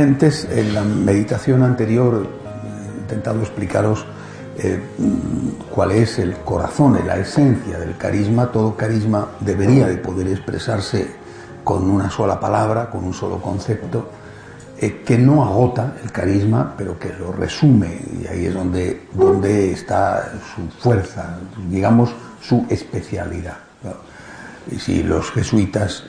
Antes, en la meditación anterior he intentado explicaros eh, cuál es el corazón, la esencia del carisma. Todo carisma debería de poder expresarse con una sola palabra, con un solo concepto, eh, que no agota el carisma, pero que lo resume, y ahí es donde, donde está su fuerza, digamos, su especialidad. Y si los jesuitas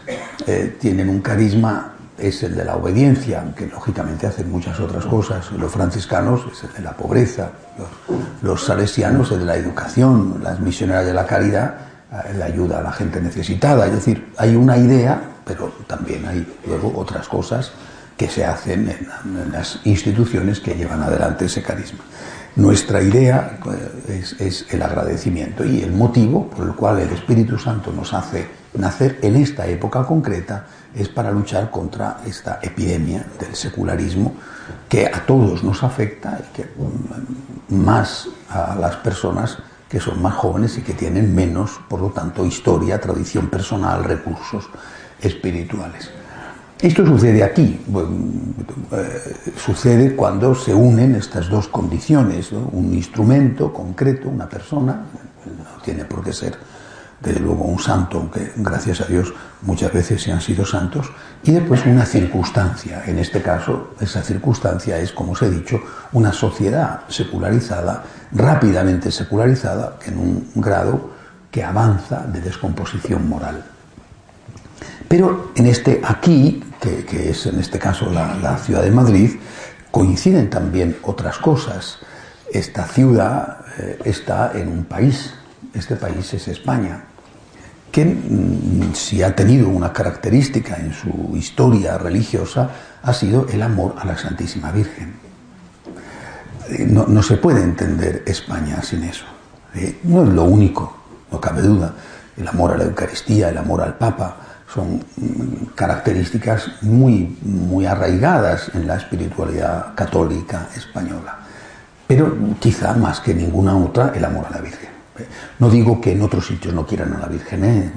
eh, tienen un carisma es el de la obediencia, aunque lógicamente hacen muchas otras cosas. Los franciscanos es el de la pobreza, los, salesianos el de la educación, las misioneras de la caridad, eh, la ayuda a la gente necesitada. Es decir, hay una idea, pero también hay luego otras cosas que se hacen en, las instituciones que llevan adelante ese carisma. Nuestra idea eh, es, el agradecimiento y el motivo por el cual el Espíritu Santo nos hace nacer en esta época concreta es para luchar contra esta epidemia del secularismo que a todos nos afecta y que mm, más a las personas que son más jóvenes y que tienen menos, por lo tanto, historia, tradición personal, recursos espirituales. Esto sucede aquí, eh, sucede cuando se unen estas dos condiciones, un instrumento concreto, una persona, no tiene por qué ser desde luego un santo, aunque gracias a Dios muchas veces se han sido santos, y después una circunstancia. En este caso, esa circunstancia es, como os he dicho, una sociedad secularizada, rápidamente secularizada, en un grado que avanza de descomposición moral. Pero en este aquí, que, es en este caso la ciudad de Madrid, coinciden también otras cosas. Esta ciudad eh, está en un país este país es España, que mm, si ha tenido una característica en su historia religiosa ha sido el amor a la Santísima Virgen. Eh, no, se puede entender España sin eso. Eh, no es lo único, no cabe duda. El amor a la Eucaristía, el amor al Papa, son mm, características muy, muy arraigadas en la espiritualidad católica española. Pero quizá más que ninguna otra, el amor a la Virgen. No digo que en otros sitios no quieran a la Virgen, ¿eh?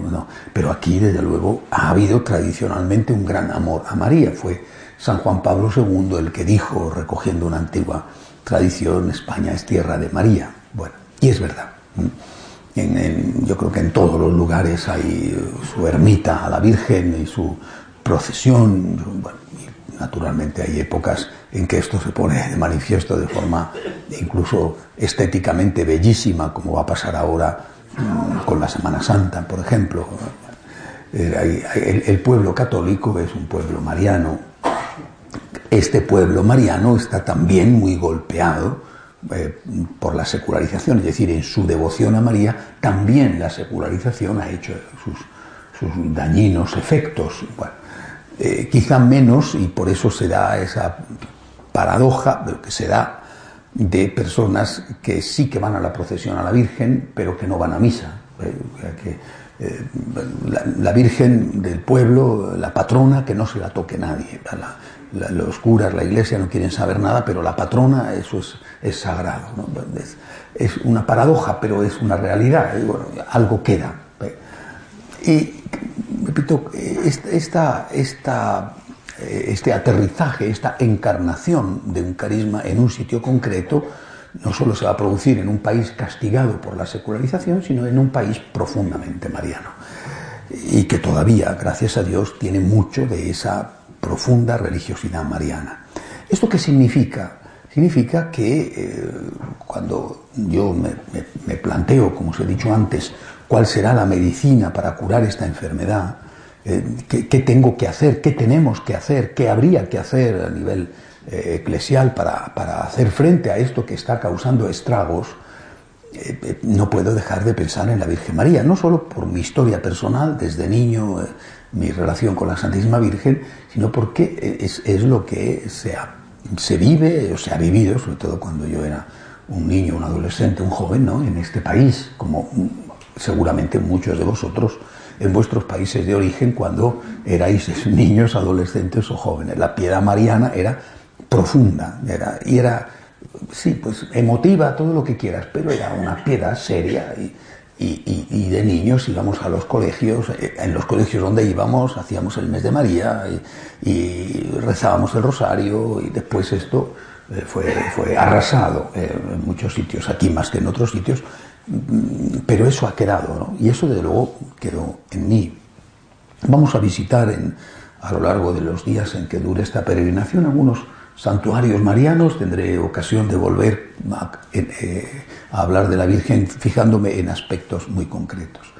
pero aquí desde luego ha habido tradicionalmente un gran amor a María. Fue San Juan Pablo II el que dijo, recogiendo una antigua tradición, España es tierra de María. Bueno, y es verdad. Yo creo que en todos los lugares hay su ermita a la Virgen y su procesión. Naturalmente hay épocas en que esto se pone de manifiesto de forma incluso estéticamente bellísima, como va a pasar ahora mm, con la Semana Santa, por ejemplo. Eh, el pueblo católico es un pueblo mariano. Este pueblo mariano está también muy golpeado eh, por la secularización, es decir, en su devoción a María también la secularización ha hecho sus, dañinos efectos. Eh, quizá menos, y por eso se da esa paradoja de que se da de personas que sí que van a la procesión a la Virgen, pero que no van a misa. Eh, eh, la, Virgen del pueblo, la patrona, que no se la toque nadie. los curas, la iglesia no quieren saber nada, pero la patrona, eso es, sagrado. Es, una paradoja, pero es una realidad. algo queda. Y, repito, esta, esta eh, este aterrizaje, esta encarnación de un carisma en un sitio concreto, no solo se va a producir en un país castigado por la secularización, sino en un país profundamente mariano. Y que todavía, gracias a Dios, tiene mucho de esa profunda religiosidad mariana. ¿Esto qué significa? Significa que eh, cuando yo me planteo, como os he dicho antes, cuál será la medicina para curar esta enfermedad, eh, ¿qué, tengo que hacer, qué tenemos que hacer, qué habría que hacer a nivel eh, eclesial para, hacer frente a esto que está causando estragos, eh, no puedo dejar de pensar en la Virgen María, no solo por mi historia personal, desde niño, mi relación con la Santísima Virgen, sino porque es, lo que se, se vive o se ha vivido, sobre todo cuando yo era un niño, un adolescente, un joven, ¿no? en este país, como seguramente muchos de vosotros en vuestros países de origen cuando erais niños, adolescentes o jóvenes. La piedad mariana era profunda era, y era, sí, pues emotiva, todo lo que quieras, pero era una piedad seria y, y, de niños íbamos a los colegios, eh, en los colegios donde íbamos hacíamos el mes de María y, rezábamos el rosario y después esto eh, fue, fue arrasado en muchos sitios, aquí más que en otros sitios, mm, pero eso ha quedado, ¿no? Y eso desde luego quedó en mí. Vamos a visitar en, a lo largo de los días en que dure esta peregrinación algunos santuarios marianos, tendré ocasión de volver eh, a, hablar de la Virgen fijándome en aspectos muy concretos.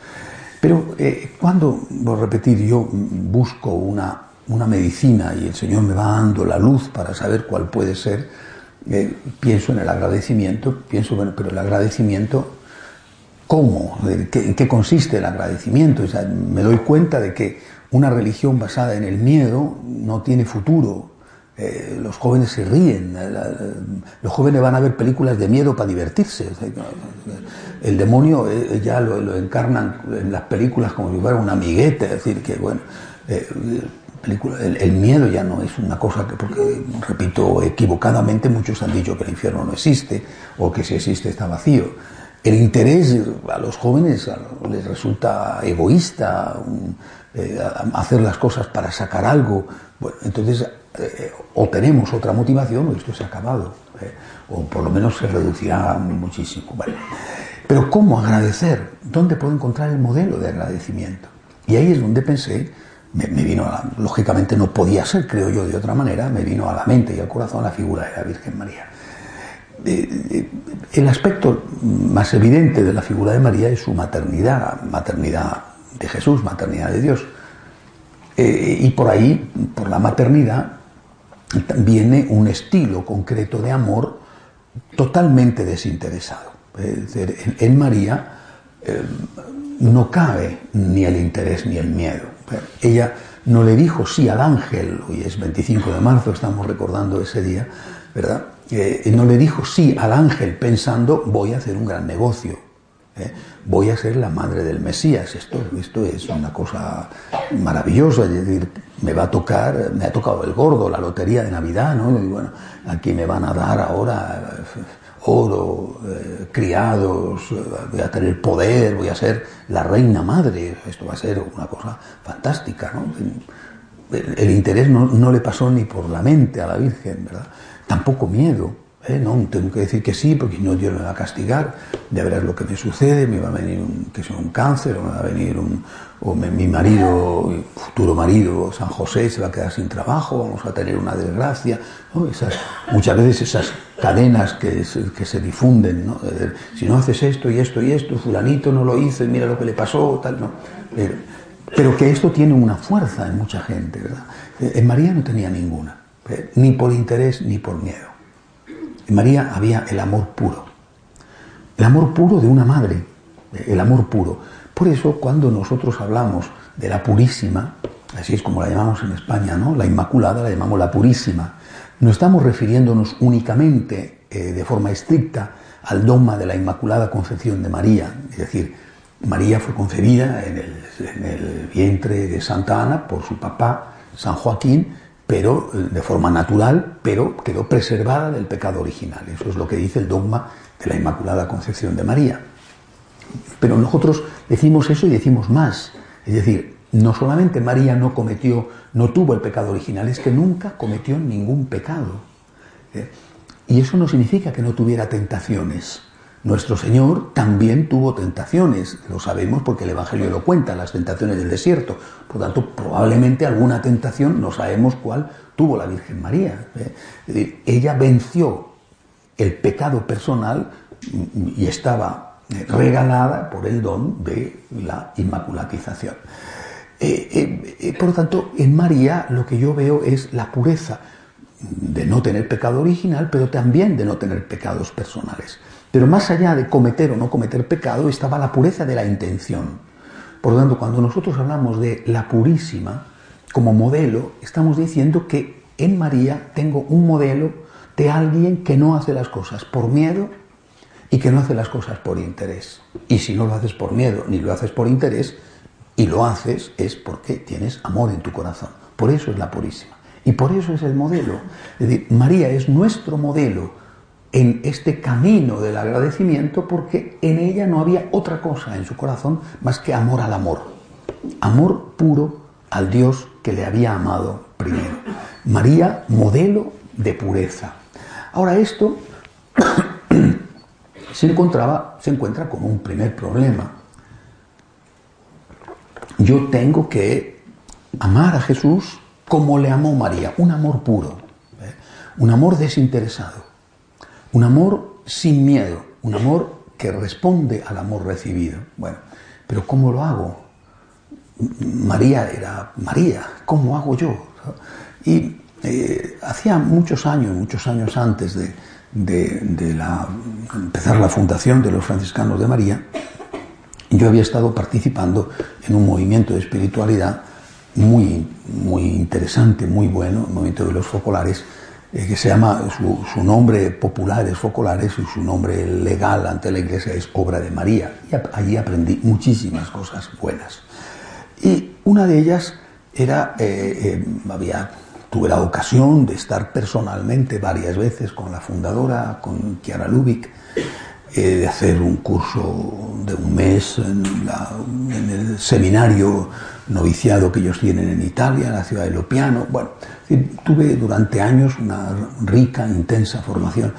Pero eh, cuando, voy a repetir, yo busco una, una, medicina y el Señor me va dando la luz para saber cuál puede ser, eh, pienso en el agradecimiento, pienso, bueno, pero el agradecimiento, ¿cómo? ¿En qué, consiste el agradecimiento? me doy cuenta de que una religión basada en el miedo no tiene futuro, eh, los jóvenes se ríen, los jóvenes van a ver películas de miedo para divertirse. el demonio eh, ya lo, encarnan en las películas como si fuera un amiguete, es decir, que bueno, eh, el, miedo ya no es una cosa que, porque, repito, equivocadamente muchos han dicho que el infierno no existe o que si existe está vacío. El interés a los jóvenes les resulta egoísta, hacer las cosas para sacar algo. Bueno, entonces eh, o tenemos otra motivación o esto se ha acabado, eh, o por lo menos se reducirá muchísimo. Pero ¿cómo agradecer? ¿Dónde puedo encontrar el modelo de agradecimiento? Y ahí es donde pensé, me, vino, a lógicamente no podía ser, creo yo, de otra manera, me vino a la mente y al corazón la figura de la Virgen María. Eh, el aspecto más evidente de la figura de María es su maternidad, maternidad de Jesús, maternidad de Dios. y por ahí, por la maternidad, viene un estilo concreto de amor totalmente desinteresado. en, María eh, no cabe ni el interés ni el miedo. Ella no le dijo sí al ángel, hoy es 25 de marzo, estamos recordando ese día, ¿verdad? Eh, no le dijo sí al ángel pensando voy a hacer un gran negocio, ¿eh? voy a ser la madre del Mesías. Esto, esto es una cosa maravillosa, es decir, me va a tocar, me ha tocado el gordo, la lotería de Navidad, ¿no? Y bueno, aquí me van a dar ahora eh, oro, eh, criados, voy a tener poder, voy a ser la reina madre, esto va a ser una cosa fantástica, ¿no? El, interés no, no le pasó ni por la mente a la Virgen, ¿verdad? Tampoco miedo. ¿Eh? no, tengo que decir que sí, porque no Dios me va a castigar, ya verás lo que me sucede, me va a venir un, que sea un cáncer, o me va a venir un, o mi marido, futuro marido, San José, se va a quedar sin trabajo, vamos a tener una desgracia, muchas veces esas cadenas que, se difunden, ¿no? si no haces esto y esto y esto, fulanito no lo hizo mira lo que le pasó, tal, no. Pero, que esto tiene una fuerza en mucha gente, ¿verdad? En María no tenía ninguna, ¿eh? ni por interés ni por miedo. En María había el amor puro, el amor puro de una madre, el amor puro. Por eso cuando nosotros hablamos de la purísima, así es como la llamamos en España, ¿no? La Inmaculada la llamamos la purísima. No estamos refiriéndonos únicamente eh, de forma estricta al dogma de la Inmaculada Concepción de María, es decir, María fue concebida el, en el vientre de Santa Ana por su papá, San Joaquín, pero de forma natural, pero quedó preservada del pecado original. Eso es lo que dice el dogma de la Inmaculada Concepción de María. Pero nosotros decimos eso y decimos más. Es decir, no solamente María no cometió, no tuvo el pecado original, es que nunca cometió ningún pecado. ¿eh? Y eso no significa que no tuviera tentaciones. Nuestro Señor también tuvo tentaciones, lo sabemos porque el Evangelio lo cuenta, las tentaciones del desierto. Por tanto, probablemente alguna tentación, no sabemos cuál, tuvo la Virgen María. ¿eh? Ella venció el pecado personal y estaba regalada por el don de la inmaculatización. Eh, eh, por lo tanto, en María lo que yo veo es la pureza de no tener pecado original, pero también de no tener pecados personales. Pero más allá de cometer o no cometer pecado estaba la pureza de la intención. Por lo tanto, cuando nosotros hablamos de la purísima como modelo, estamos diciendo que en María tengo un modelo de alguien que no hace las cosas por miedo y que no hace las cosas por interés. Y si no lo haces por miedo ni lo haces por interés, y lo haces es porque tienes amor en tu corazón. Por eso es la purísima. Y por eso es el modelo. Es decir, María es nuestro modelo en este camino del agradecimiento porque en ella no había otra cosa en su corazón más que amor al amor. Amor puro al Dios que le había amado primero. María, modelo de pureza. Ahora esto se, encontraba, se encuentra con un primer problema. Yo tengo que amar a Jesús como le amó María, un amor puro, ¿eh? un amor desinteresado, un amor sin miedo, un amor que responde al amor recibido. Bueno, pero ¿cómo lo hago? María era María, ¿cómo hago yo? Y eh, hacía muchos años, muchos años antes de, empezar la fundación de los franciscanos de María, yo había estado participando en un movimiento de espiritualidad muy, muy interesante, muy bueno, el movimiento de los focolares, eh, que se llama, su, nombre popular es Focolares y su nombre legal ante la iglesia es Obra de María. Y allí aprendí muchísimas cosas buenas. Y una de ellas era, eh, eh, había, tuve la ocasión de estar personalmente varias veces con la fundadora, con Chiara Lubick, de hacer un curso de un mes en, el seminario noviciado que ellos tienen en Italia, en la ciudad de Lopiano. Bueno, tuve durante años una rica, intensa formación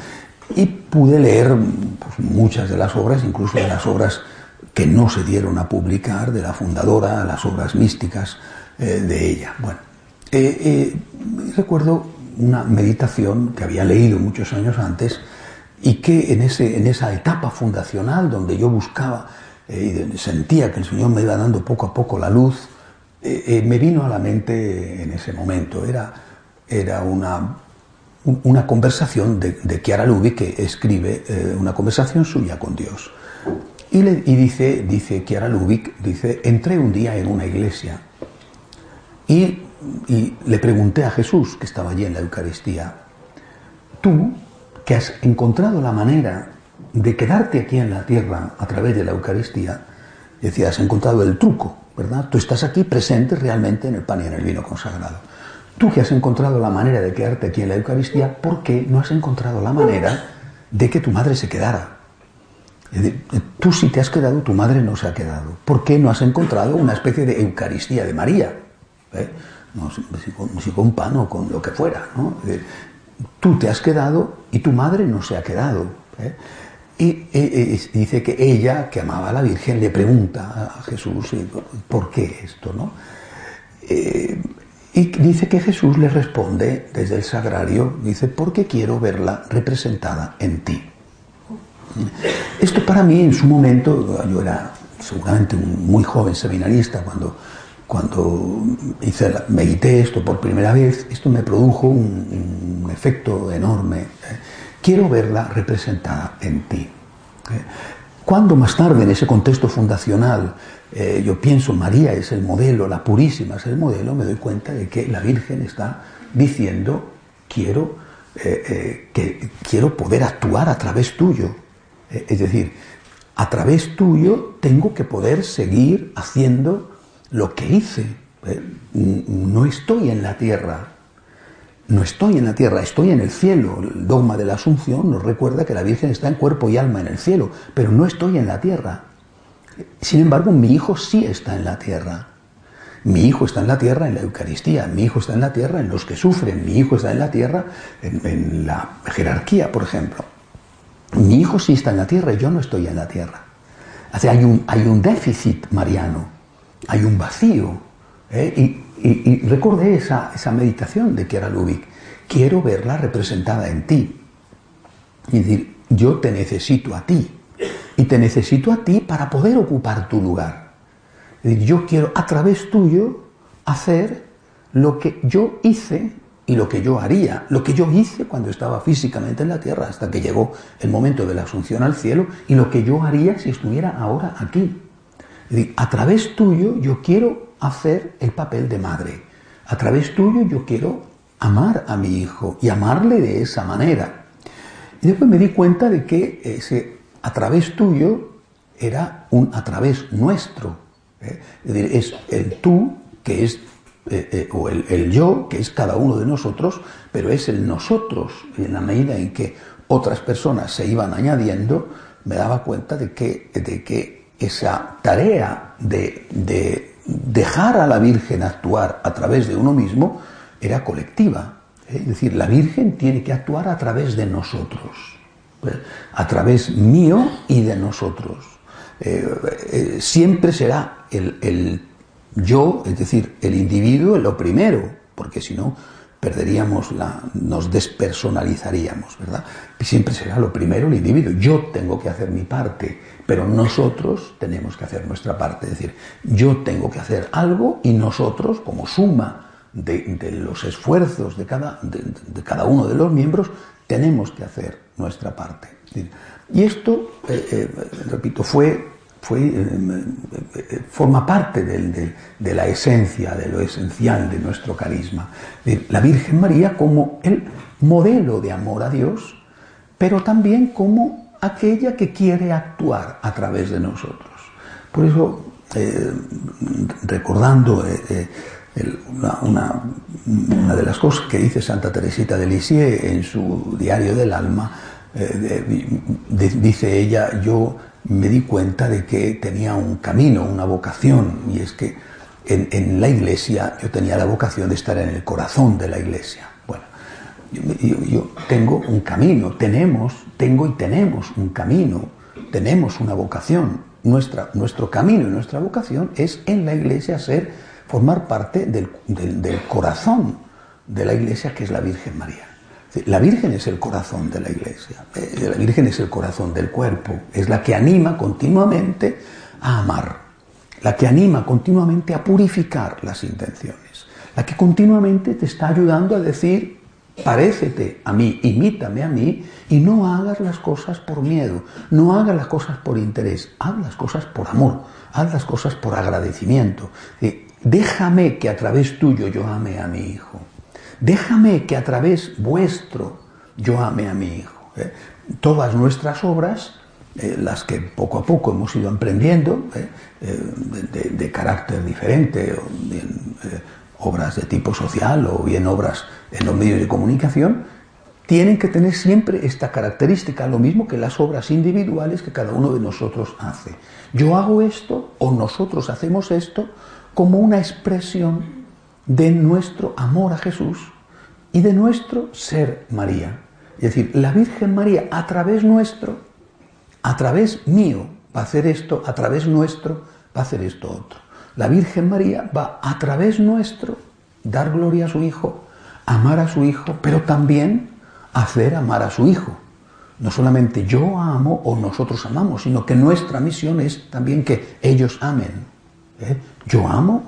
y pude leer pues, muchas de las obras, incluso de las obras que no se dieron a publicar, de la fundadora, las obras místicas eh, de ella. Bueno, eh, eh, recuerdo una meditación que había leído muchos años antes y que en, ese, en esa etapa fundacional donde yo buscaba y sentía que el Señor me iba dando poco a poco la luz, eh, eh, me vino a la mente en ese momento. Era, era una, una conversación de, de Chiara Lubi que escribe eh, una conversación suya con Dios. Y, le, y dice, dice Chiara Lubick, dice, entré un día en una iglesia y, y, le pregunté a Jesús, que estaba allí en la Eucaristía, tú que has encontrado la manera de quedarte aquí en la tierra a través de la Eucaristía, decía, has encontrado el truco, ¿verdad? Tú estás aquí presente realmente en el pan y en el vino consagrado. Tú que has encontrado la manera de quedarte aquí en la Eucaristía, ¿por qué no has encontrado la manera de que tu madre se quedara? Tú si te has quedado, tu madre no se ha quedado. ¿Por qué no has encontrado una especie de Eucaristía de María? ¿Eh? No, si, con, pan o con lo que fuera. ¿no? Tú te has quedado y tu madre no se ha quedado. ¿eh? Y dice que ella, que amaba a la Virgen, le pregunta a Jesús, ¿por qué esto? No? Eh, y dice que Jesús le responde desde el sagrario, dice, porque quiero verla representada en ti. Esto para mí en su momento, yo era seguramente un muy joven seminarista cuando, cuando hice, medité esto por primera vez, esto me produjo un, un efecto enorme. ¿eh? quiero verla representada en ti. ¿Eh? Cuando más tarde, en ese contexto fundacional, eh, yo pienso María es el modelo, la purísima es el modelo, me doy cuenta de que la Virgen está diciendo quiero, eh, que quiero poder actuar a través tuyo. es decir, a través tuyo tengo que poder seguir haciendo lo que hice. no estoy en la tierra, no estoy en la tierra, estoy en el cielo. El dogma de la Asunción nos recuerda que la Virgen está en cuerpo y alma en el cielo, pero no estoy en la tierra. Sin embargo, mi hijo sí está en la tierra. Mi hijo está en la tierra en la Eucaristía, mi hijo está en la tierra en los que sufren, mi hijo está en la tierra en, la jerarquía, por ejemplo. Mi hijo sí está en la tierra y yo no estoy en la tierra. hay, un, hay un déficit mariano, hay un vacío. ¿eh? Y y, recordé esa, meditación de Kiara Lubick. Quiero verla representada en ti. Y decir, yo te necesito a ti. Y te necesito a ti para poder ocupar tu lugar. Es decir, yo quiero a través tuyo hacer lo que yo hice y lo que yo haría, lo que yo hice cuando estaba físicamente en la tierra hasta que llegó el momento de la asunción al cielo y lo que yo haría si estuviera ahora aquí. A través tuyo yo quiero hacer el papel de madre. A través tuyo yo quiero amar a mi hijo y amarle de esa manera. Y después me di cuenta de que ese a través tuyo era un a través nuestro. ¿eh? Es el tú, que es, eh, eh, o el, el, yo, que es cada uno de nosotros, pero es el nosotros, en la medida en que otras personas se iban añadiendo, me daba cuenta de que, de que esa tarea de, de dejar a la Virgen actuar a través de uno mismo era colectiva. Es decir, la Virgen tiene que actuar a través de nosotros, a través mío y de nosotros. Eh, eh, siempre será el, el, yo, es decir, el individuo, lo primero, porque si no perderíamos la, nos despersonalizaríamos, ¿verdad? Siempre será lo primero el individuo. Yo tengo que hacer mi parte, pero nosotros tenemos que hacer nuestra parte. Es decir, yo tengo que hacer algo y nosotros, como suma de, los esfuerzos de cada, de, cada, uno de los miembros, tenemos que hacer nuestra parte. Y esto, eh, eh, repito, fue eh, forma parte de, la esencia, de lo esencial de nuestro carisma. La Virgen María como el modelo de amor a Dios, pero también como aquella que quiere actuar a través de nosotros. Por eso, eh, recordando eh, el, una, de las cosas que dice Santa Teresita de Lisieux en su Diario del Alma, dice ella, yo me di cuenta de que tenía un camino, una vocación, y es que en, la iglesia yo tenía la vocación de estar en el corazón de la iglesia. Yo, tengo un camino, tenemos, tengo y tenemos un camino, tenemos una vocación. Nuestra, nuestro camino y nuestra vocación es en la iglesia ser, formar parte del, del, del corazón de la iglesia que es la Virgen María. La Virgen es el corazón de la iglesia, eh, la Virgen es el corazón del cuerpo, es la que anima continuamente a amar, la que anima continuamente a purificar las intenciones, la que continuamente te está ayudando a decir, parécete a mí, imítame a mí y no hagas las cosas por miedo, no hagas las cosas por interés, haz las cosas por amor, haz las cosas por agradecimiento. Eh, déjame que a través tuyo yo ame a mi hijo. Déjame que a través vuestro yo ame a mi Hijo. ¿eh? Todas nuestras obras, eh, las que poco a poco hemos ido emprendiendo, de, carácter diferente, obras de tipo social o bien obras en los medios de comunicación, tienen que tener siempre esta característica, lo mismo que las obras individuales que cada uno de nosotros hace. Yo hago esto o nosotros hacemos esto como una expresión de nuestro amor a Jesús y de nuestro ser María. Es decir, la Virgen María a través nuestro, a través mío, va a hacer esto, a través nuestro, va a hacer esto otro. La Virgen María va a través nuestro dar gloria a su Hijo, amar a su Hijo, pero también hacer amar a su Hijo. No solamente yo amo o nosotros amamos, sino que nuestra misión es también que ellos amen. ¿Eh? Yo amo,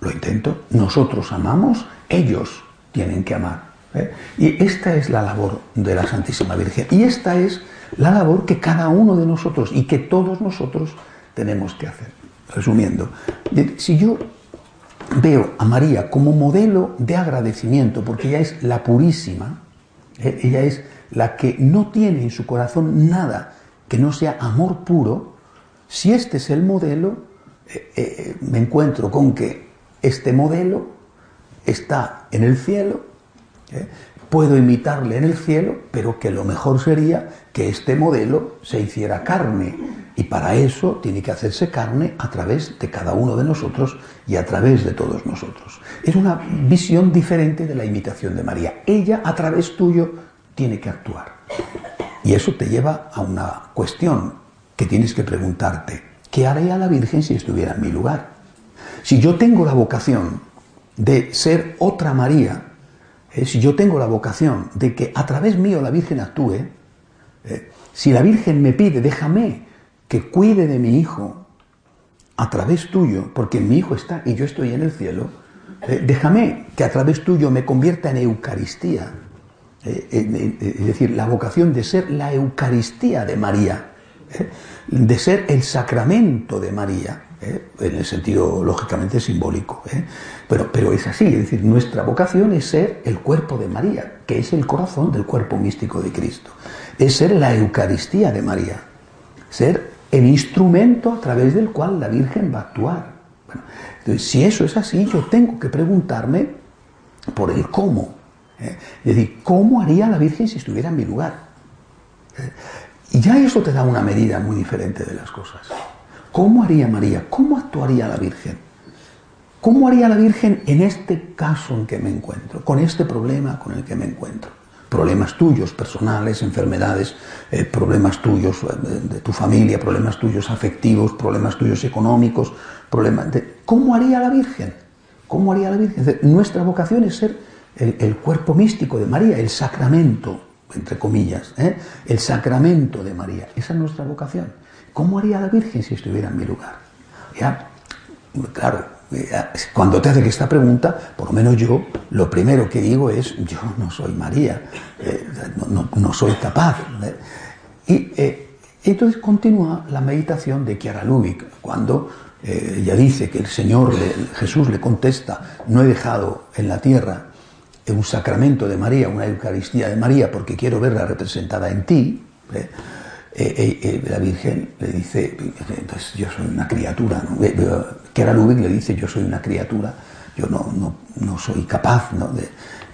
lo intento, nosotros amamos, ellos tienen que amar. ¿eh? Y esta es la labor de la Santísima Virgen. Y esta es la labor que cada uno de nosotros y que todos nosotros tenemos que hacer. Resumiendo, si yo veo a María como modelo de agradecimiento, porque ella es la purísima, ¿eh? ella es la que no tiene en su corazón nada que no sea amor puro, si este es el modelo, eh, eh, me encuentro con que este modelo está en el cielo. Puedo imitarle en el cielo, pero que lo mejor sería que este modelo se hiciera carne. Y para eso tiene que hacerse carne a través de cada uno de nosotros y a través de todos nosotros. Es una visión diferente de la imitación de María. Ella a través tuyo tiene que actuar. Y eso te lleva a una cuestión que tienes que preguntarte. ¿Qué haría la Virgen si estuviera en mi lugar? Si yo tengo la vocación de ser otra María, eh, si yo tengo la vocación de que a través mío la Virgen actúe, eh, si la Virgen me pide, déjame que cuide de mi hijo a través tuyo, porque mi hijo está y yo estoy en el cielo, eh, déjame que a través tuyo me convierta en Eucaristía. es decir, la vocación de ser la Eucaristía de María, de ser el sacramento de María. ¿Eh? en el sentido lógicamente simbólico. ¿eh? Pero, pero es así, es decir, nuestra vocación es ser el cuerpo de María, que es el corazón del cuerpo místico de Cristo. Es ser la Eucaristía de María, ser el instrumento a través del cual la Virgen va a actuar. Entonces, si eso es así, yo tengo que preguntarme por el cómo. ¿eh? Es decir, ¿cómo haría la Virgen si estuviera en mi lugar? Y ya eso te da una medida muy diferente de las cosas. ¿Cómo haría María? ¿Cómo actuaría la Virgen? ¿Cómo haría la Virgen en este caso en que me encuentro? Con este problema con el que me encuentro. Problemas tuyos, personales, enfermedades, eh, problemas tuyos eh, de, tu familia, problemas tuyos afectivos, problemas tuyos económicos, problemas de... ¿Cómo haría la Virgen? ¿Cómo haría la Virgen? Nuestra vocación es ser el, cuerpo místico de María, el sacramento, entre comillas, ¿eh? el sacramento de María. Esa es nuestra vocación. ¿Cómo haría la Virgen si estuviera en mi lugar? Ya, claro, eh, cuando te hacen esta pregunta, por lo menos yo, lo primero que digo es, yo no soy María, eh, no, soy capaz. Y entonces continúa la meditación de Chiara Lubick, cuando ella dice que el Señor, Jesús le contesta, no he dejado en la tierra un sacramento de María, una Eucaristía de María, porque quiero verla representada en ti, ¿eh? Eh, eh, la Virgen le dice, yo soy una criatura, ¿no? que era le dice, yo soy una criatura, yo no, no, soy capaz. ¿no?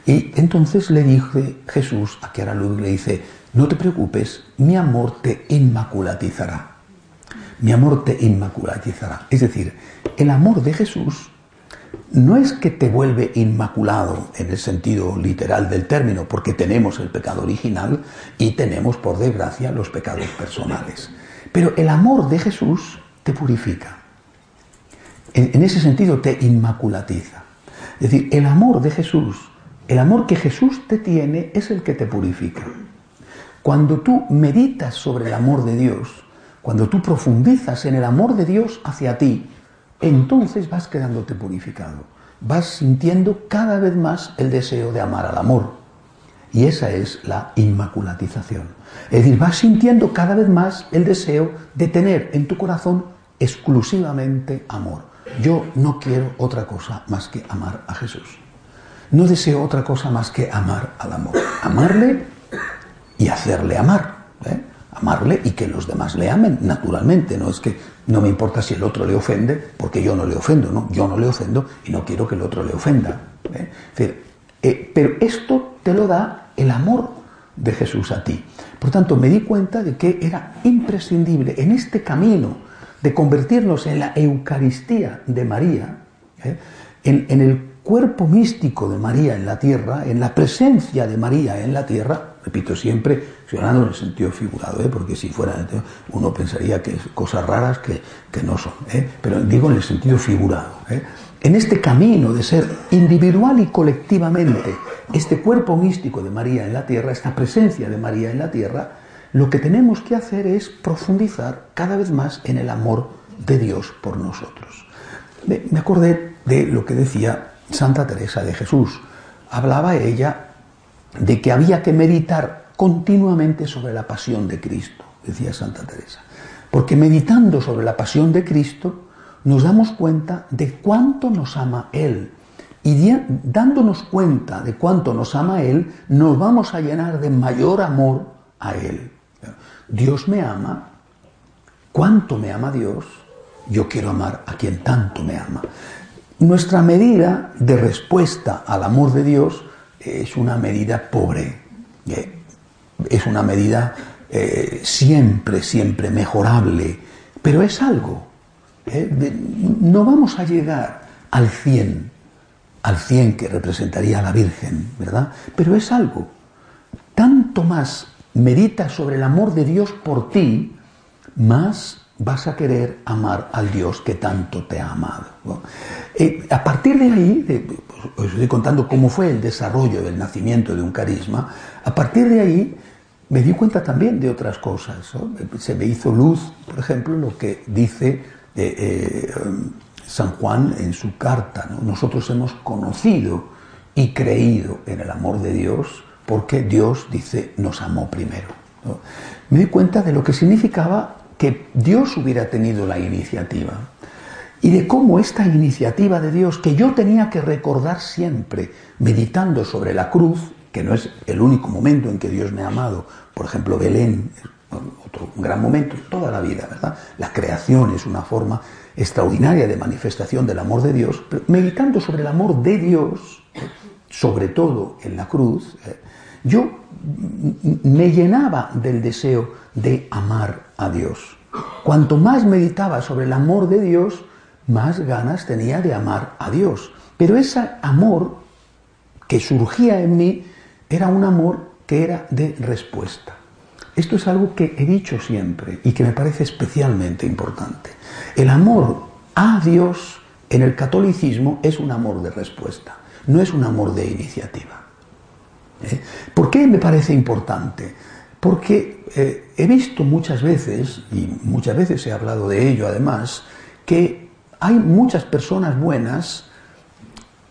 y entonces le dice Jesús a Kiara Ludwig, le dice, no te preocupes, mi amor te inmaculatizará. Mi amor te inmaculatizará. Es decir, el amor de Jesús no es que te vuelve inmaculado en el sentido literal del término, porque tenemos el pecado original y tenemos, por desgracia, los pecados personales. Pero el amor de Jesús te purifica. En, ese sentido te inmaculatiza. Es decir, el amor de Jesús, el amor que Jesús te tiene es el que te purifica. Cuando tú meditas sobre el amor de Dios, cuando tú profundizas en el amor de Dios hacia ti, entonces vas quedándote purificado, vas sintiendo cada vez más el deseo de amar al amor. Y esa es la inmaculatización. Es decir, vas sintiendo cada vez más el deseo de tener en tu corazón exclusivamente amor. Yo no quiero otra cosa más que amar a Jesús. No deseo otra cosa más que amar al amor. Amarle y hacerle amar. ¿eh? Amarle y que los demás le amen, naturalmente. No es que no me importa si el otro le ofende, porque yo no le ofendo, ¿no? Yo no le ofendo y no quiero que el otro le ofenda. ¿eh? Eh, pero esto te lo da el amor de Jesús a ti. Por tanto, me di cuenta de que era imprescindible en este camino de convertirnos en la Eucaristía de María, ¿eh? en, en el cuerpo místico de María en la tierra, en la presencia de María en la tierra, repito siempre, en el sentido figurado, ¿eh? porque si fuera uno pensaría que es cosas raras que, no son, ¿eh? pero digo en el sentido figurado. ¿eh? En este camino de ser individual y colectivamente este cuerpo místico de María en la tierra, esta presencia de María en la tierra, lo que tenemos que hacer es profundizar cada vez más en el amor de Dios por nosotros. Me acordé de lo que decía Santa Teresa de Jesús. Hablaba ella de que había que meditar continuamente sobre la pasión de Cristo, decía Santa Teresa. Porque meditando sobre la pasión de Cristo nos damos cuenta de cuánto nos ama Él. Y dándonos cuenta de cuánto nos ama Él, nos vamos a llenar de mayor amor a Él. Dios me ama, cuánto me ama Dios, yo quiero amar a quien tanto me ama. Nuestra medida de respuesta al amor de Dios es una medida pobre, es una medida eh, siempre, siempre mejorable, pero es algo. Eh, no vamos a llegar al 100, al 100 que representaría a la Virgen, ¿verdad? Pero es algo. Tanto más meditas sobre el amor de Dios por ti, más vas a querer amar al Dios que tanto te ha amado. Eh, a partir de ahí, os estoy contando cómo fue el desarrollo del nacimiento de un carisma, a partir de ahí me di cuenta también de otras cosas. Se me hizo luz, por ejemplo, lo que dice eh, eh, San Juan en su carta. Nosotros hemos conocido y creído en el amor de Dios porque Dios, dice, nos amó primero. Me di cuenta de lo que significaba que Dios hubiera tenido la iniciativa y de cómo esta iniciativa de Dios, que yo tenía que recordar siempre, meditando sobre la cruz, que no es el único momento en que Dios me ha amado, por ejemplo, Belén, otro gran momento, toda la vida, ¿verdad? La creación es una forma extraordinaria de manifestación del amor de Dios, pero meditando sobre el amor de Dios, sobre todo en la cruz, eh, yo me llenaba del deseo de amar a Dios. Cuanto más meditaba sobre el amor de Dios, más ganas tenía de amar a Dios. Pero ese amor que surgía en mí era un amor era de respuesta. Esto es algo que he dicho siempre y que me parece especialmente importante. El amor a Dios en el catolicismo es un amor de respuesta, no es un amor de iniciativa. ¿Eh? ¿Por qué me parece importante? Porque eh, he visto muchas veces, y muchas veces he hablado de ello además, que hay muchas personas buenas,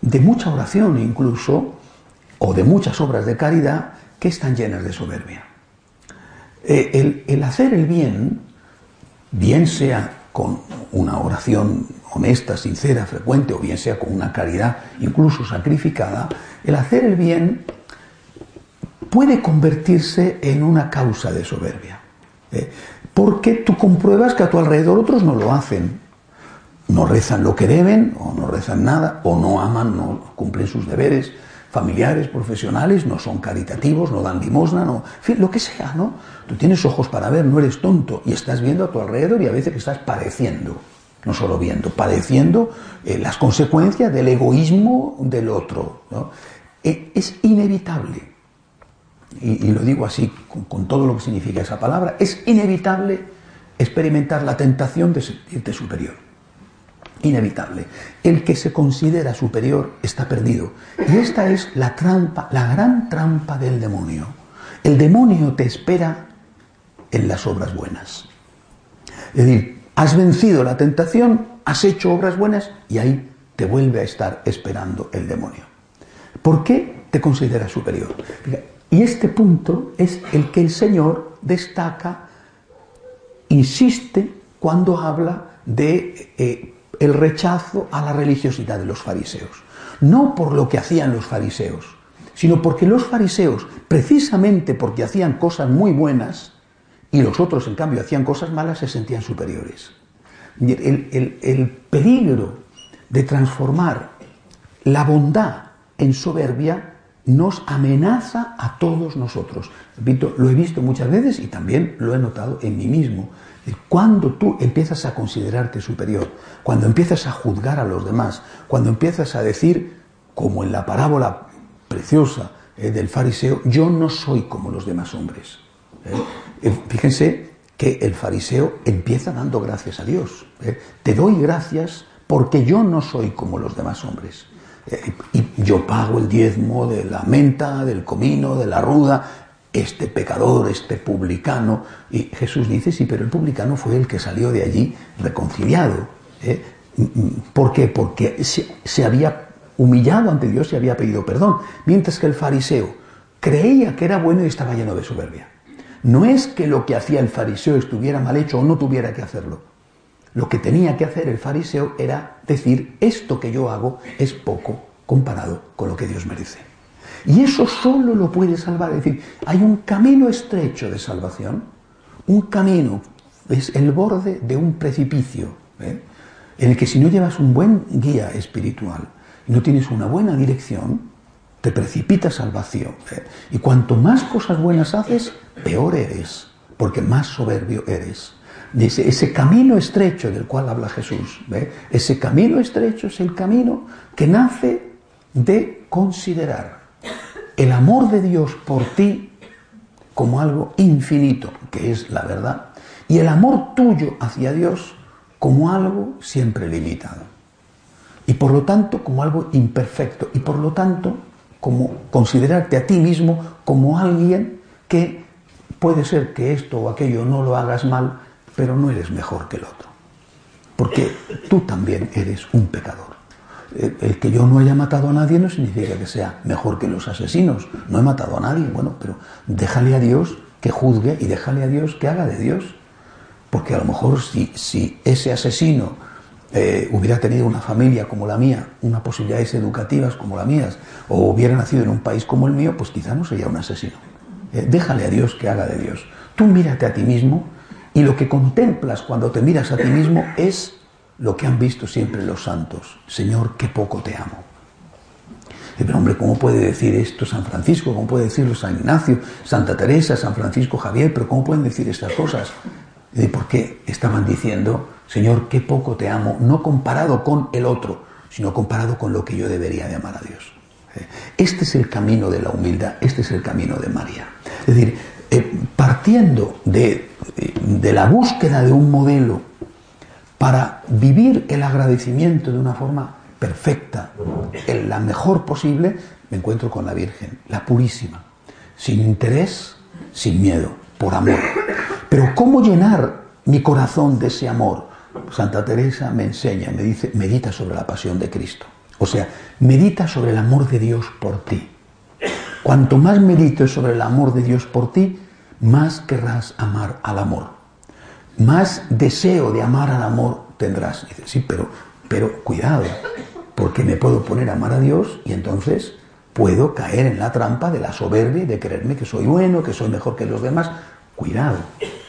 de mucha oración incluso, o de muchas obras de caridad, que están llenas de soberbia. Eh, el, hacer el bien, bien sea con una oración honesta, sincera, frecuente, o bien sea con una caridad incluso sacrificada, el hacer el bien puede convertirse en una causa de soberbia. ¿eh? Porque tú compruebas que a tu alrededor otros no lo hacen. No rezan lo que deben, o no rezan nada, o no aman, no cumplen sus deberes, familiares, profesionales, no son caritativos, no dan limosna, no, fin, lo que sea, ¿no? Tú tienes ojos para ver, no eres tonto y estás viendo a tu alrededor y a veces estás padeciendo, no solo viendo, padeciendo eh, las consecuencias del egoísmo del otro. E, es inevitable, y, lo digo así con, con todo lo que significa esa palabra, es inevitable experimentar la tentación de sentirte superior inevitable. El que se considera superior está perdido. Y esta es la trampa, la gran trampa del demonio. El demonio te espera en las obras buenas. Es decir, has vencido la tentación, has hecho obras buenas y ahí te vuelve a estar esperando el demonio. ¿Por qué te consideras superior? Y este punto es el que el Señor destaca, insiste cuando habla de eh, el rechazo a la religiosidad de los fariseos. No por lo que hacían los fariseos, sino porque los fariseos, precisamente porque hacían cosas muy buenas, y los otros en cambio hacían cosas malas, se sentían superiores. El, el peligro de transformar la bondad en soberbia nos amenaza a todos nosotros. Repito, lo he visto muchas veces y también lo he notado en mí mismo. Cuando tú empiezas a considerarte superior, cuando empiezas a juzgar a los demás, cuando empiezas a decir, como en la parábola preciosa eh, del fariseo, yo no soy como los demás hombres. ¿eh? Eh, fíjense que el fariseo empieza dando gracias a Dios. Te doy gracias porque yo no soy como los demás hombres. y yo pago el diezmo de la menta, del comino, de la ruda, este pecador, este publicano. Y Jesús dice, sí, pero el publicano fue el que salió de allí reconciliado. ¿eh? ¿Por qué? Porque se, había humillado ante Dios y había pedido perdón. Mientras que el fariseo creía que era bueno y estaba lleno de soberbia. No es que lo que hacía el fariseo estuviera mal hecho o no tuviera que hacerlo. Lo que tenía que hacer el fariseo era decir, esto que yo hago es poco comparado con lo que Dios merece. Y eso solo lo puede salvar. Es decir, hay un camino estrecho de salvación, un camino, es el borde de un precipicio, ¿eh? en el que si no llevas un buen guía espiritual y no tienes una buena dirección, te precipitas al vacío. ¿eh? Y cuanto más cosas buenas haces, peor eres, porque más soberbio eres. Ese, ese, camino estrecho del cual habla Jesús, ese camino estrecho es el camino que nace de considerar el amor de Dios por ti como algo infinito, que es la verdad, y el amor tuyo hacia Dios como algo siempre limitado. Y por lo tanto como algo imperfecto, y por lo tanto como considerarte a ti mismo como alguien que puede ser que esto o aquello no lo hagas mal, pero no eres mejor que el otro. Porque tú también eres un pecador el que yo no haya matado a nadie no significa que sea mejor que los asesinos. No he matado a nadie, bueno, pero déjale a Dios que juzgue y déjale a Dios que haga de Dios. Porque a lo mejor si, ese asesino eh, hubiera tenido una familia como la mía, unas posibilidades educativas como las mías, o hubiera nacido en un país como el mío, pues quizá no sería un asesino. Eh, déjale a Dios que haga de Dios. Tú mírate a ti mismo y lo que contemplas cuando te miras a ti mismo es lo que han visto siempre los santos. Señor, qué poco te amo. pero hombre, ¿cómo puede decir esto San Francisco? ¿Cómo puede decirlo San Ignacio, Santa Teresa, San Francisco Javier? ¿Pero cómo pueden decir estas cosas? ¿Y por qué estaban diciendo, Señor, qué poco te amo, no comparado con el otro, sino comparado con lo que yo debería de amar a Dios? ¿Eh? Este es el camino de la humildad, este es el camino de María. Es decir, eh, partiendo de, de la búsqueda de un modelo para vivir el agradecimiento de una forma perfecta, la mejor posible, me encuentro con la Virgen, la purísima, sin interés, sin miedo, por amor. Pero ¿cómo llenar mi corazón de ese amor? Santa Teresa me enseña, me dice, medita sobre la pasión de Cristo. O sea, medita sobre el amor de Dios por ti. Cuanto más medites sobre el amor de Dios por ti, más querrás amar al amor. Más deseo de amar al amor tendrás. Dice, sí, pero, pero cuidado, porque me puedo poner a amar a Dios y entonces puedo caer en la trampa de la soberbia y de creerme que soy bueno, que soy mejor que los demás. Cuidado.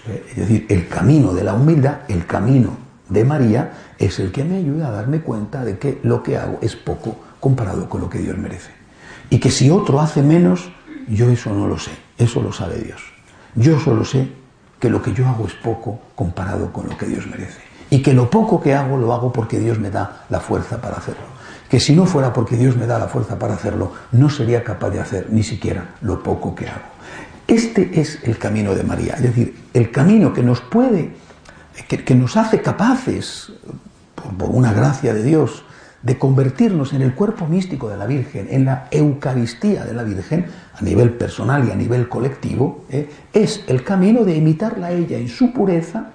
Es decir, el camino de la humildad, el camino de María, es el que me ayuda a darme cuenta de que lo que hago es poco comparado con lo que Dios merece. Y que si otro hace menos, yo eso no lo sé, eso lo sabe Dios. Yo solo sé que lo que yo hago es poco comparado con lo que Dios merece. Y que lo poco que hago lo hago porque Dios me da la fuerza para hacerlo que si no fuera porque Dios me da la fuerza para hacerlo, no sería capaz de hacer ni siquiera lo poco que hago. Este es el camino de María, es decir, el camino que nos puede, que, nos hace capaces, por, una gracia de Dios, de convertirnos en el cuerpo místico de la Virgen, en la Eucaristía de la Virgen, a nivel personal y a nivel colectivo, ¿eh? es el camino de imitarla a ella en su pureza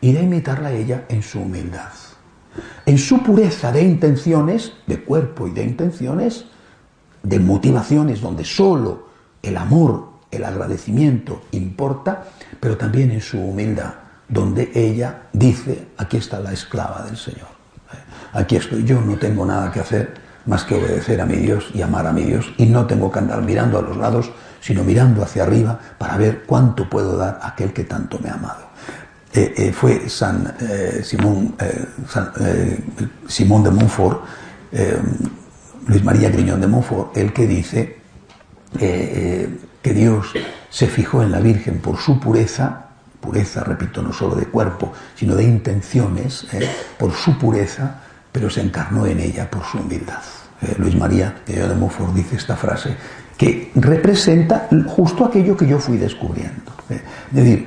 y de imitarla a ella en su humildad en su pureza de intenciones, de cuerpo y de intenciones, de motivaciones donde solo el amor, el agradecimiento importa, pero también en su humildad, donde ella dice, aquí está la esclava del Señor. Aquí estoy yo, no tengo nada que hacer más que obedecer a mi Dios y amar a mi Dios, y no tengo que andar mirando a los lados, sino mirando hacia arriba para ver cuánto puedo dar a aquel que tanto me ha amado. Eh, eh, fue San, eh, Simón, de Montfort, Luis María Griñón de Montfort, el que dice que Dios se fijó en la Virgen por su pureza, pureza, repito, no solo de cuerpo, sino de intenciones, por su pureza, pero se encarnó en ella por su humildad. Luis María de Montfort dice esta frase que representa justo aquello que yo fui descubriendo. Es decir,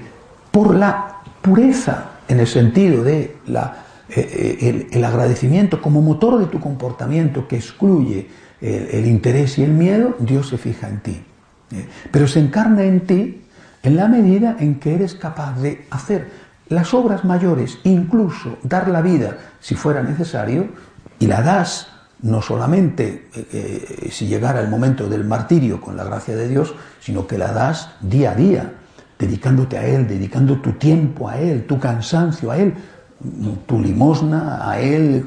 por la pureza en el sentido de la, eh, eh, el, agradecimiento como motor de tu comportamiento que excluye el, interés y el miedo, Dios se fija en ti. Eh, pero se encarna en ti en la medida en que eres capaz de hacer las obras mayores, incluso dar la vida si fuera necesario, y la das no solamente si llegara el momento del martirio con la gracia de Dios, sino que la das día a día, dedicándote a Él, dedicando tu tiempo a Él, tu cansancio a Él, tu limosna a Él,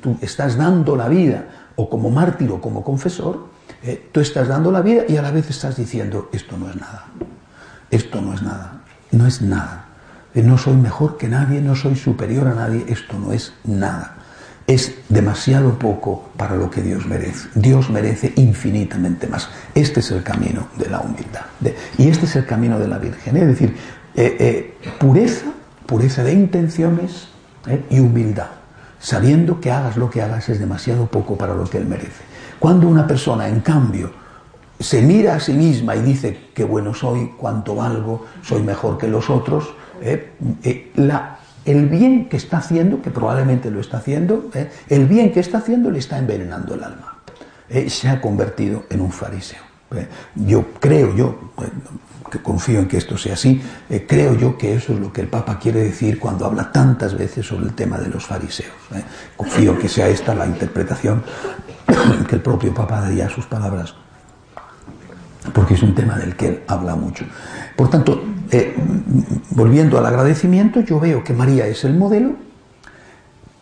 tú estás dando la vida, o como mártir o como confesor, eh, tú estás dando la vida y a la vez estás diciendo, esto no es nada, esto no es nada, no es nada, eh, no soy mejor que nadie, no soy superior a nadie, esto no es nada es demasiado poco para lo que Dios merece. Dios merece infinitamente más. Este es el camino de la humildad. y este es el camino de la Virgen. Es decir, eh, eh, pureza, pureza de intenciones eh, y humildad. Sabiendo que hagas lo que hagas es demasiado poco para lo que Él merece. Cuando una persona, en cambio, se mira a sí misma y dice que bueno soy, cuánto valgo, soy mejor que los otros, la el bien que está haciendo, que probablemente lo está haciendo, ¿eh? el bien que está haciendo le está envenenando el alma. ¿eh? se ha convertido en un fariseo. ¿eh? Yo creo, yo, que confío en que esto sea así, creo yo que eso es lo que el Papa quiere decir cuando habla tantas veces sobre el tema de los fariseos. Confío que sea esta la interpretación que el propio Papa daría a sus palabras, porque es un tema del que él habla mucho. Por tanto, eh, volviendo al agradecimiento, yo veo que María es el modelo.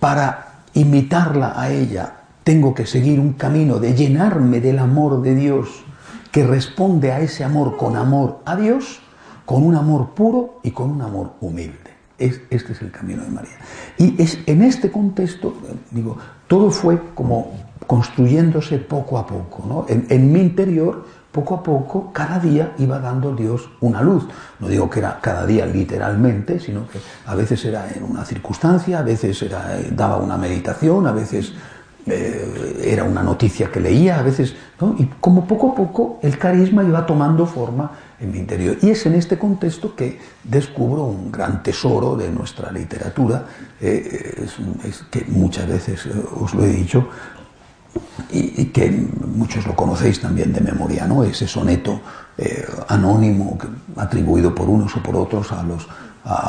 Para imitarla a ella, tengo que seguir un camino de llenarme del amor de Dios, que responde a ese amor con amor a Dios, con un amor puro y con un amor humilde. este es el camino de María. Y es en este contexto, digo, todo fue como construyéndose poco a poco. ¿no? En, mi interior, poco a poco, cada día iba dando Dios una luz. No digo que era cada día literalmente, sino que a veces era en una circunstancia, a veces era, eh, daba una meditación, a veces eh, era una noticia que leía, a veces, ¿no? y como poco a poco el carisma iba tomando forma en mi interior. Y es en este contexto que descubro un gran tesoro de nuestra literatura, eh, que muchas veces os lo he dicho, y, que muchos lo conocéis también de memoria, ¿no? ese soneto eh, anónimo atribuido por unos o por otros a,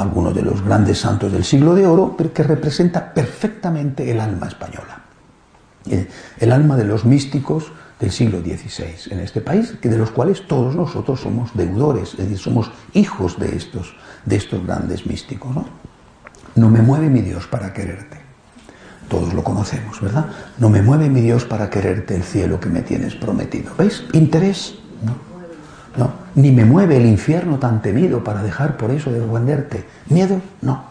algunos de los grandes santos del siglo de oro, pero que representa perfectamente el alma española, eh, el alma de los místicos del siglo XVI en este país, que de los cuales todos nosotros somos deudores, es somos hijos de estos, de estos grandes místicos. ¿no? no me mueve mi Dios para quererte todos lo conocemos, ¿verdad? No me mueve mi Dios para quererte el cielo que me tienes prometido. ¿Veis? Interés. No. No. Ni me mueve el infierno tan temido para dejar por eso de defenderte. ¿Miedo? No.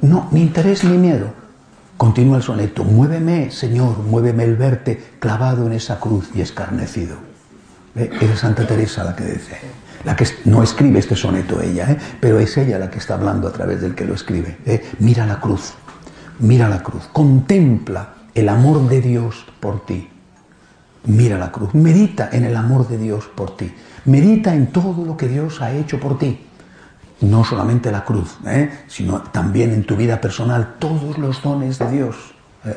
No, ni interés ni miedo. Continúa el soneto. Muéveme, Señor, muéveme el verte clavado en esa cruz y escarnecido. Es Santa Teresa la que dice. La que no escribe este soneto ella, ¿eh? pero es ella la que está hablando a través del que lo escribe. ¿eh? Mira la cruz mira la cruz, contempla el amor de Dios por ti. Mira la cruz, medita en el amor de Dios por ti, medita en todo lo que Dios ha hecho por ti. No solamente la cruz, ¿eh? sino también en tu vida personal, todos los dones de Dios. ¿eh?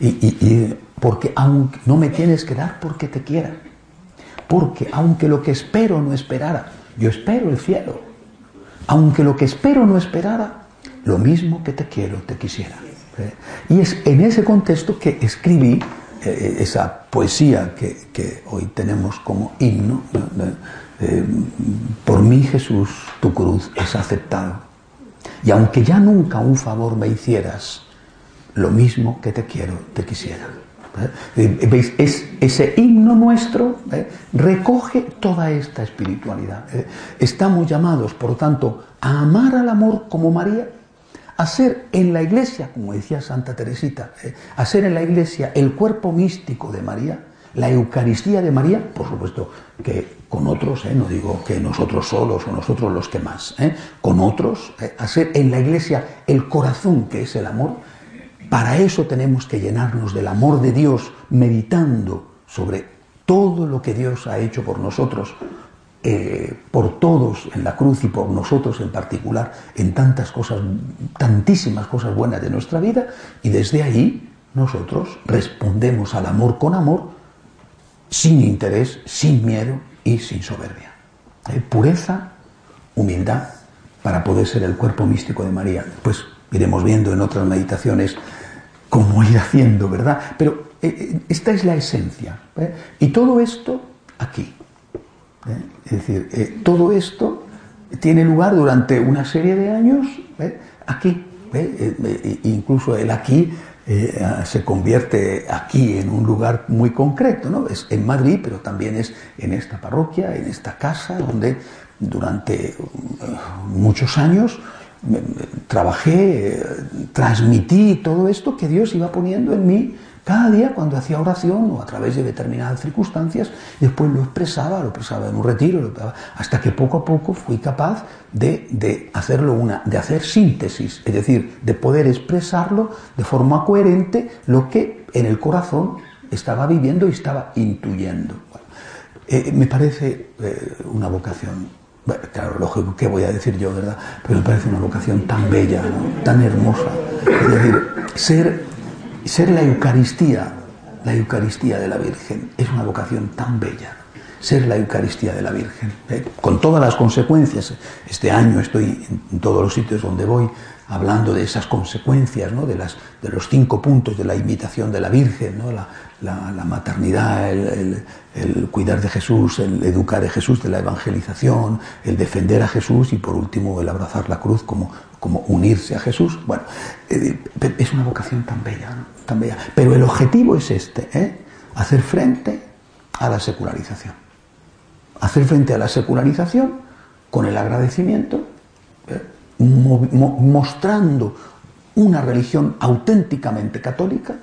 Y, porque aunque no me tienes que dar porque te quiera, porque aunque lo que espero no esperara, yo espero el cielo, aunque lo que espero no esperara, lo mismo que te quiero, te quisiera. Y es en ese contexto que escribí eh, esa poesía que, hoy tenemos como himno. Eh, por mí Jesús, tu cruz es aceptado. Y aunque ya nunca un favor me hicieras, lo mismo que te quiero, te quisiera. ¿Eh? ¿Veis? Es, ese himno nuestro recoge toda esta espiritualidad. Estamos llamados, por tanto, a amar al amor como María hacer en la iglesia, como decía Santa Teresita, eh, hacer en la iglesia el cuerpo místico de María, la Eucaristía de María, por supuesto que con otros, eh, no digo que nosotros solos o nosotros los que más, eh, con otros, hacer en la iglesia el corazón que es el amor, para eso tenemos que llenarnos del amor de Dios meditando sobre todo lo que Dios ha hecho por nosotros, eh, por todos en la cruz y por nosotros en particular en tantas cosas, tantísimas cosas buenas de nuestra vida, y desde ahí nosotros respondemos al amor con amor, sin interés, sin miedo y sin soberbia. Pureza, humildad, para poder ser el cuerpo místico de María. Pues iremos viendo en otras meditaciones cómo ir haciendo, ¿verdad? Pero eh, eh, esta es la esencia. Y todo esto aquí, ¿eh? Es decir, eh, todo esto tiene lugar durante una serie de años ¿eh? aquí. incluso el aquí se convierte aquí en un lugar muy concreto, ¿no? Es en Madrid, pero también es en esta parroquia, en esta casa, donde durante muchos años trabajé, transmití todo esto que Dios iba poniendo en mí cada día cuando hacía oración o a través de determinadas circunstancias, después lo expresaba, lo expresaba en un retiro, hasta que poco a poco fui capaz de, hacerlo una, de hacer síntesis, es decir, de poder expresarlo de forma coherente lo que en el corazón estaba viviendo y estaba intuyendo. Eh, me parece eh, una vocación claro, lógico, ¿qué voy a decir yo, verdad? Pero me parece una vocación tan bella, tan hermosa. Es decir, ser ser la Eucaristía, la Eucaristía de la Virgen, es una vocación tan bella. Ser la Eucaristía de la Virgen, ¿eh? con todas las consecuencias. Este año estoy en todos los sitios donde voy hablando de esas consecuencias, ¿no? de, las, de los cinco puntos de la imitación de la Virgen, ¿no? la, maternidad, el, cuidar de Jesús, el educar a Jesús, de la evangelización, el defender a Jesús y por último el abrazar la cruz como, como unirse a Jesús. Bueno, eh, es una vocación tan bella, tan bella. Pero el objetivo es este, ¿eh? hacer frente a la secularización. Hacer frente a la secularización con el agradecimiento. ¿eh? mostrando una religión auténticamente católica,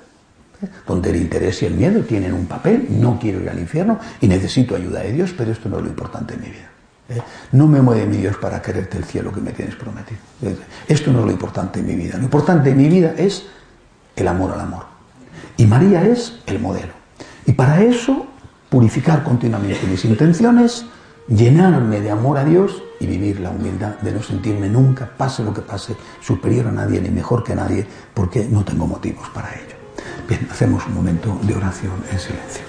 donde el interés y el miedo tienen un papel, no quiero ir al infierno y necesito ayuda de Dios, pero esto no es lo importante en mi vida. ¿Eh? No me mueve mi Dios para quererte el cielo que me tienes prometido. Esto no es lo importante en mi vida. Lo importante en mi vida es el amor al amor. Y María es el modelo. Y para eso, purificar continuamente mis intenciones, llenarme de amor a Dios y vivir la humildad de no sentirme nunca, pase lo que pase, superior a nadie ni mejor que nadie, porque no tengo motivos para ello. Bien, hacemos un momento de oración en silencio.